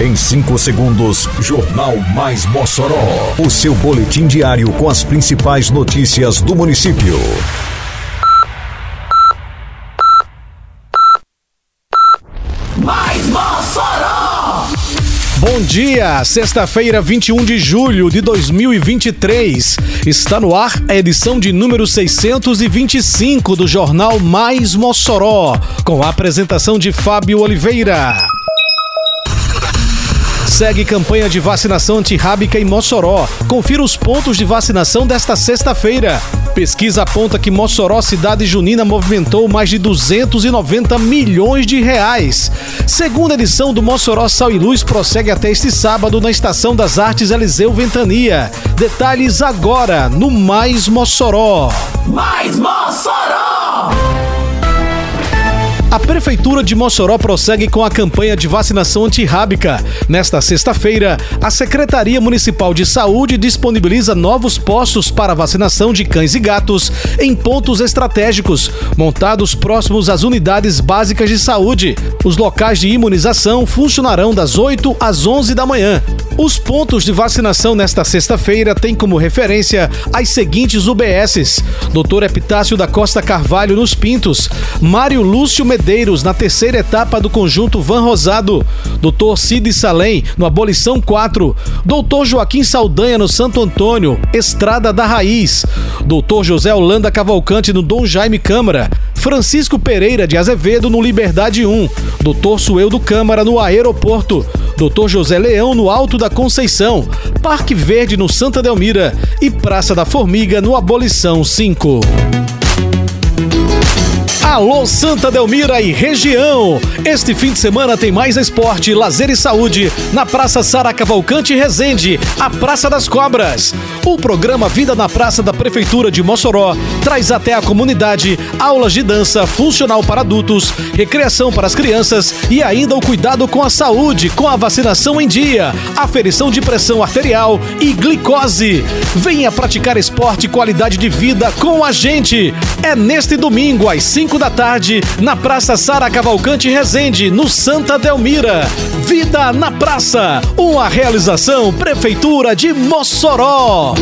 Em 5 segundos, Jornal Mais Mossoró. O seu boletim diário com as principais notícias do município. Mais Mossoró! Bom dia, sexta-feira, 21 de julho de 2023. Está no ar a edição de número 625 do Jornal Mais Mossoró, com a apresentação de Fábio Oliveira. Segue campanha de vacinação antirrábica em Mossoró. Confira os pontos de vacinação desta sexta-feira. Pesquisa aponta que Mossoró, cidade junina, movimentou mais de 290 milhões de reais. Segunda edição do Mossoró Sal e Luz prossegue até este sábado na Estação das Artes Eliseu Ventania. Detalhes agora no Mais Mossoró. Mais Mossoró! Prefeitura de Mossoró prossegue com a campanha de vacinação antirrábica. Nesta sexta-feira, a Secretaria Municipal de Saúde disponibiliza novos postos para vacinação de cães e gatos em pontos estratégicos, montados próximos às unidades básicas de saúde. Os locais de imunização funcionarão das 8 às 11 da manhã. Os pontos de vacinação nesta sexta-feira têm como referência as seguintes UBSs: Dr. Epitácio da Costa Carvalho nos Pintos, Mário Lúcio Medeiros na terceira etapa do conjunto Van Rosado, Dr. Cid Salem no Abolição 4, Dr. Joaquim Saldanha no Santo Antônio, Estrada da Raiz, Dr. José Holanda Cavalcante no Dom Jaime Câmara, Francisco Pereira de Azevedo no Liberdade 1, Dr. Sueldo Câmara no Aeroporto, Dr. José Leão no Alto da Conceição, Parque Verde no Santa Delmira e Praça da Formiga no Abolição 5. Alô Santa Delmira e região! Este fim de semana tem mais esporte, lazer e saúde na Praça Sara Cavalcante Resende, a Praça das Cobras. O programa Vida na Praça da Prefeitura de Mossoró traz até a comunidade aulas de dança funcional para adultos, recreação para as crianças e ainda o cuidado com a saúde, com a vacinação em dia, aferição de pressão arterial e glicose. Venha praticar esporte e qualidade de vida com a gente. É neste domingo às 5 da tarde, na Praça Sara Cavalcante Resende, no Santa Delmira. Vida na Praça, uma realização Prefeitura de Mossoró.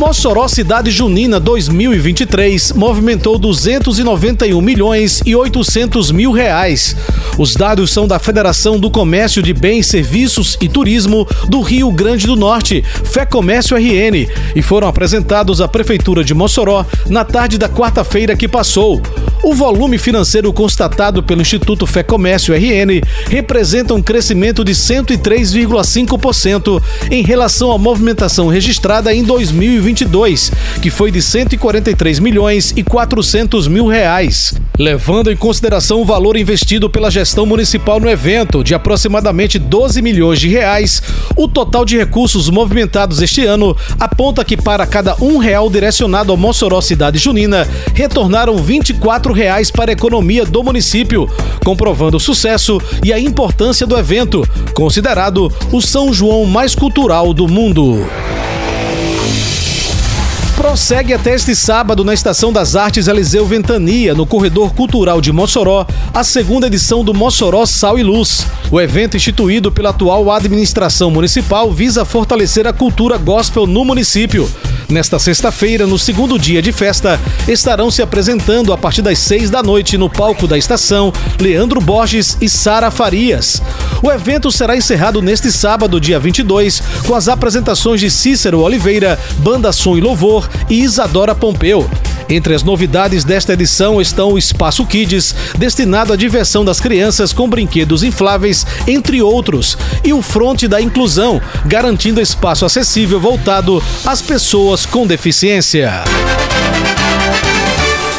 Mossoró Cidade Junina 2023 movimentou 291 milhões e 800 mil reais. Os dados são da Federação do Comércio de Bens, Serviços e Turismo do Rio Grande do Norte, Comércio RN, e foram apresentados à Prefeitura de Mossoró na tarde da quarta-feira que passou. O volume financeiro constatado pelo Instituto Comércio RN representa um crescimento de 103,5% em relação à movimentação registrada em 2022, que foi de 143 milhões e 400 mil reais. Levando em consideração o valor investido pela gestão municipal no evento, de aproximadamente 12 milhões de reais, o total de recursos movimentados este ano aponta que para cada um real direcionado ao Mossoró Cidade Junina, retornaram 24 reais para a economia do município, comprovando o sucesso e a importância do evento, considerado o São João mais cultural do mundo prossegue até este sábado na Estação das Artes Eliseu Ventania, no Corredor Cultural de Mossoró, a segunda edição do Mossoró Sal e Luz. O evento instituído pela atual administração municipal visa fortalecer a cultura gospel no município. Nesta sexta-feira, no segundo dia de festa, estarão se apresentando a partir das seis da noite no palco da estação Leandro Borges e Sara Farias. O evento será encerrado neste sábado, dia 22, com as apresentações de Cícero Oliveira, Banda Som e Louvor e Isadora Pompeu. Entre as novidades desta edição estão o Espaço Kids, destinado à diversão das crianças com brinquedos infláveis, entre outros, e o Fronte da Inclusão, garantindo espaço acessível voltado às pessoas com deficiência.